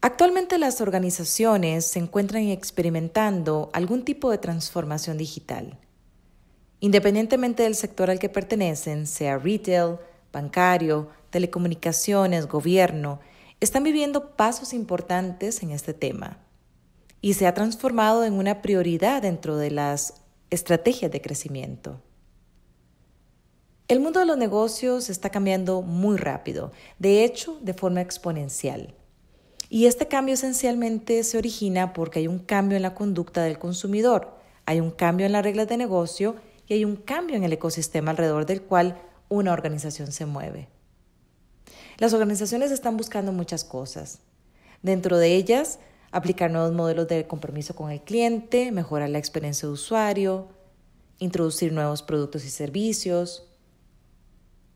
Actualmente las organizaciones se encuentran experimentando algún tipo de transformación digital. Independientemente del sector al que pertenecen, sea retail, bancario, telecomunicaciones, gobierno, están viviendo pasos importantes en este tema y se ha transformado en una prioridad dentro de las estrategias de crecimiento. El mundo de los negocios está cambiando muy rápido, de hecho, de forma exponencial. Y este cambio esencialmente se origina porque hay un cambio en la conducta del consumidor, hay un cambio en las reglas de negocio y hay un cambio en el ecosistema alrededor del cual una organización se mueve. Las organizaciones están buscando muchas cosas. Dentro de ellas, aplicar nuevos modelos de compromiso con el cliente, mejorar la experiencia de usuario, introducir nuevos productos y servicios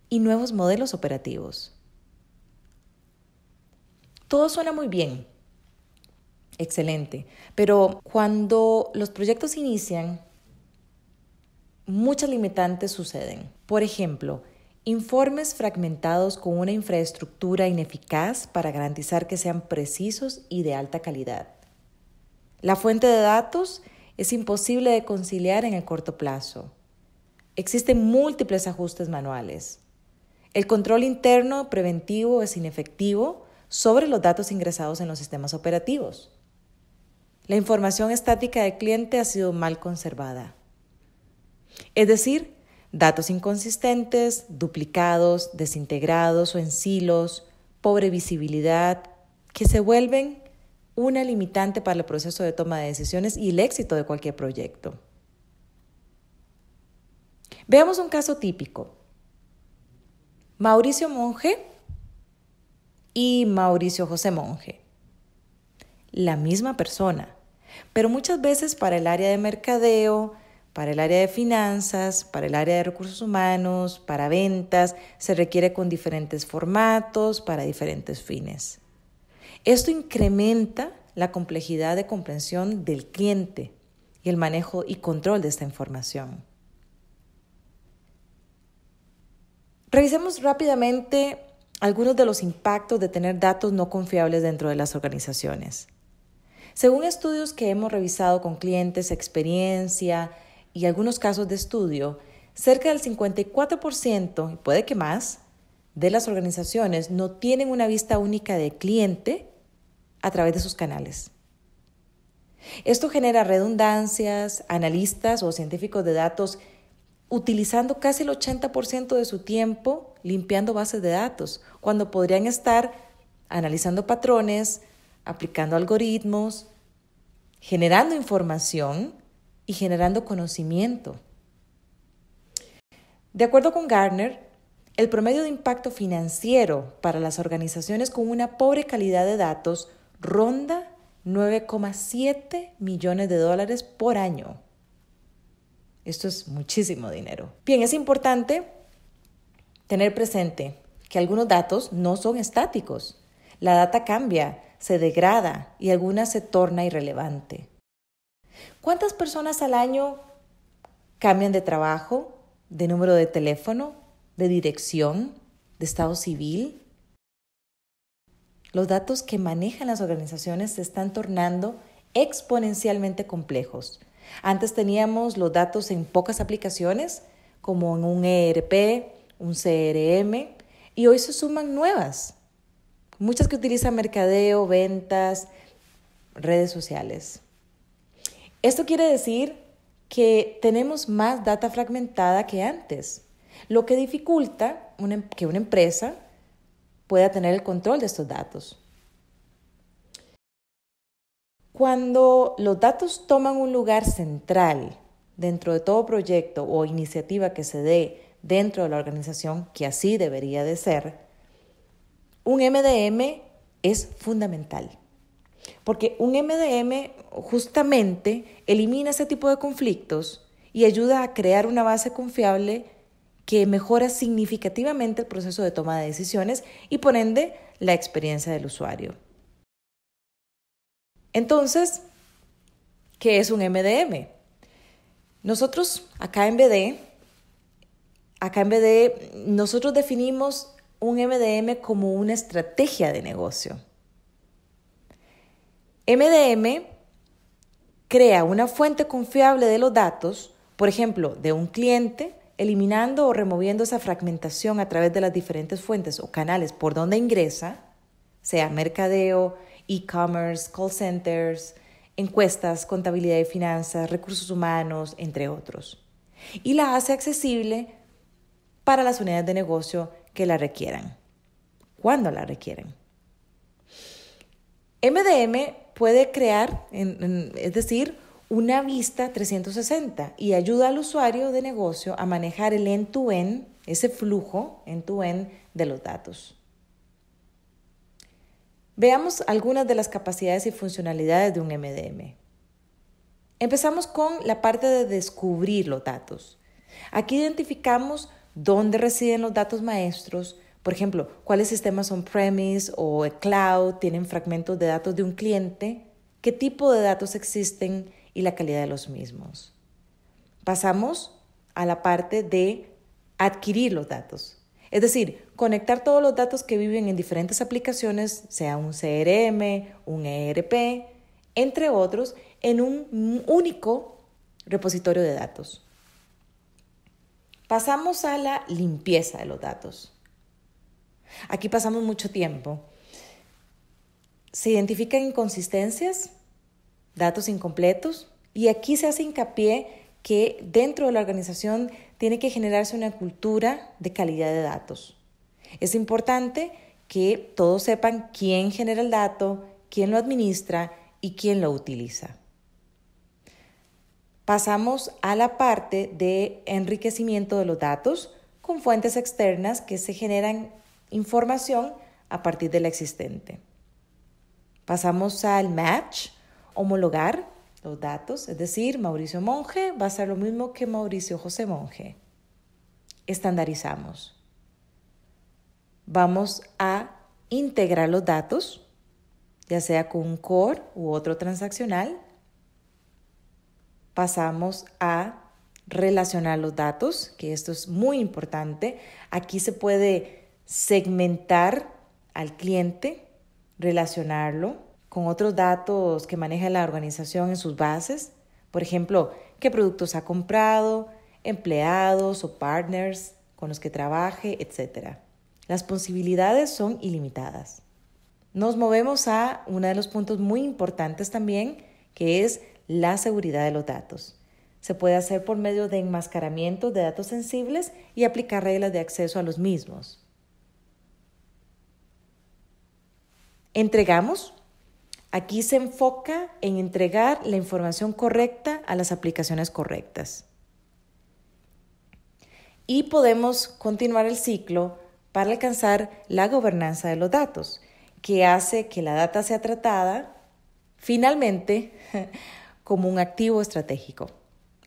y nuevos modelos operativos. Todo suena muy bien, excelente, pero cuando los proyectos inician, muchas limitantes suceden. Por ejemplo, informes fragmentados con una infraestructura ineficaz para garantizar que sean precisos y de alta calidad. La fuente de datos es imposible de conciliar en el corto plazo. Existen múltiples ajustes manuales. El control interno preventivo es inefectivo sobre los datos ingresados en los sistemas operativos. La información estática del cliente ha sido mal conservada. Es decir, datos inconsistentes, duplicados, desintegrados o en silos, pobre visibilidad, que se vuelven una limitante para el proceso de toma de decisiones y el éxito de cualquier proyecto. Veamos un caso típico. Mauricio Monge y Mauricio José Monge. La misma persona, pero muchas veces para el área de mercadeo, para el área de finanzas, para el área de recursos humanos, para ventas, se requiere con diferentes formatos, para diferentes fines. Esto incrementa la complejidad de comprensión del cliente y el manejo y control de esta información. Revisemos rápidamente algunos de los impactos de tener datos no confiables dentro de las organizaciones. Según estudios que hemos revisado con clientes, experiencia y algunos casos de estudio, cerca del 54%, y puede que más, de las organizaciones no tienen una vista única de cliente a través de sus canales. Esto genera redundancias, analistas o científicos de datos utilizando casi el 80% de su tiempo limpiando bases de datos, cuando podrían estar analizando patrones, aplicando algoritmos, generando información y generando conocimiento. De acuerdo con Gartner, el promedio de impacto financiero para las organizaciones con una pobre calidad de datos ronda 9,7 millones de dólares por año. Esto es muchísimo dinero. Bien, es importante tener presente que algunos datos no son estáticos. La data cambia, se degrada y alguna se torna irrelevante. ¿Cuántas personas al año cambian de trabajo, de número de teléfono, de dirección, de estado civil? Los datos que manejan las organizaciones se están tornando exponencialmente complejos antes teníamos los datos en pocas aplicaciones, como en un ERP, un CRM, y hoy se suman nuevas, muchas que utilizan mercadeo, ventas, redes sociales. Esto quiere decir que tenemos más data fragmentada que antes, lo que dificulta que una empresa pueda tener el control de estos datos. Cuando los datos toman un lugar central dentro de todo proyecto o iniciativa que se dé dentro de la organización, que así debería de ser, un MDM es fundamental. Porque un MDM justamente elimina ese tipo de conflictos y ayuda a crear una base confiable que mejora significativamente el proceso de toma de decisiones y por ende la experiencia del usuario. Entonces, ¿qué es un MDM? Nosotros acá en BD acá en BD, nosotros definimos un MDM como una estrategia de negocio. MDM crea una fuente confiable de los datos, por ejemplo, de un cliente, eliminando o removiendo esa fragmentación a través de las diferentes fuentes o canales por donde ingresa, sea mercadeo, e-commerce, call centers, encuestas, contabilidad y finanzas, recursos humanos, entre otros. Y la hace accesible para las unidades de negocio que la requieran, cuando la requieren. MDM puede crear, es decir, una vista 360 y ayuda al usuario de negocio a manejar el end-to-end, ese flujo end-to-end de los datos. Veamos algunas de las capacidades y funcionalidades de un MDM. Empezamos con la parte de descubrir los datos. Aquí identificamos dónde residen los datos maestros, por ejemplo, cuáles sistemas on-premise o cloud tienen fragmentos de datos de un cliente, qué tipo de datos existen y la calidad de los mismos. Pasamos a la parte de adquirir los datos. Es decir, conectar todos los datos que viven en diferentes aplicaciones, sea un CRM, un ERP, entre otros, en un único repositorio de datos. Pasamos a la limpieza de los datos. Aquí pasamos mucho tiempo. Se identifican inconsistencias, datos incompletos, y aquí se hace hincapié que dentro de la organización tiene que generarse una cultura de calidad de datos. Es importante que todos sepan quién genera el dato, quién lo administra y quién lo utiliza. Pasamos a la parte de enriquecimiento de los datos con fuentes externas que se generan información a partir de la existente. Pasamos al match, homologar, los datos, es decir, Mauricio Monge va a ser lo mismo que Mauricio José Monge. Estandarizamos. Vamos a integrar los datos, ya sea con un core u otro transaccional. Pasamos a relacionar los datos, que esto es muy importante. Aquí se puede segmentar al cliente, relacionarlo, con otros datos que maneja la organización en sus bases, por ejemplo, qué productos ha comprado, empleados o partners con los que trabaje, etc. Las posibilidades son ilimitadas. Nos movemos a uno de los puntos muy importantes también, que es la seguridad de los datos. Se puede hacer por medio de enmascaramiento de datos sensibles y aplicar reglas de acceso a los mismos. Entregamos Aquí se enfoca en entregar la información correcta a las aplicaciones correctas. Y podemos continuar el ciclo para alcanzar la gobernanza de los datos, que hace que la data sea tratada finalmente como un activo estratégico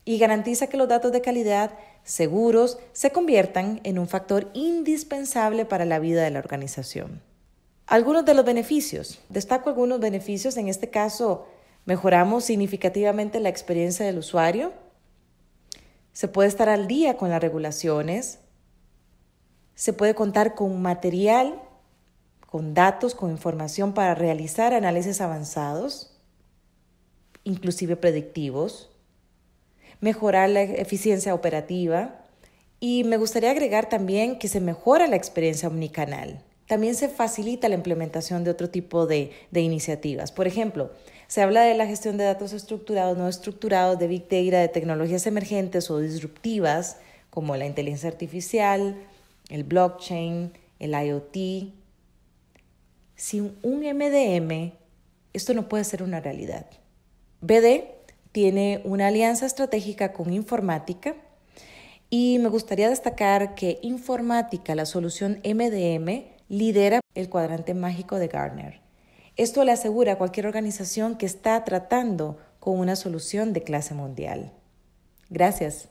y garantiza que los datos de calidad seguros se conviertan en un factor indispensable para la vida de la organización. Algunos de los beneficios. Destaco algunos beneficios. En este caso, mejoramos significativamente la experiencia del usuario. Se puede estar al día con las regulaciones. Se puede contar con material, con datos, con información para realizar análisis avanzados, inclusive predictivos. Mejorar la eficiencia operativa. Y me gustaría agregar también que se mejora la experiencia omnicanal también se facilita la implementación de otro tipo de, iniciativas. Por ejemplo, se habla de la gestión de datos estructurados, no estructurados, de Big Data, de tecnologías emergentes o disruptivas, como la inteligencia artificial, el blockchain, el IoT. Sin un MDM, esto no puede ser una realidad. BD tiene una alianza estratégica con informática y me gustaría destacar que informática, la solución MDM, lidera el cuadrante mágico de Gartner. Esto le asegura a cualquier organización que está tratando con una solución de clase mundial. Gracias.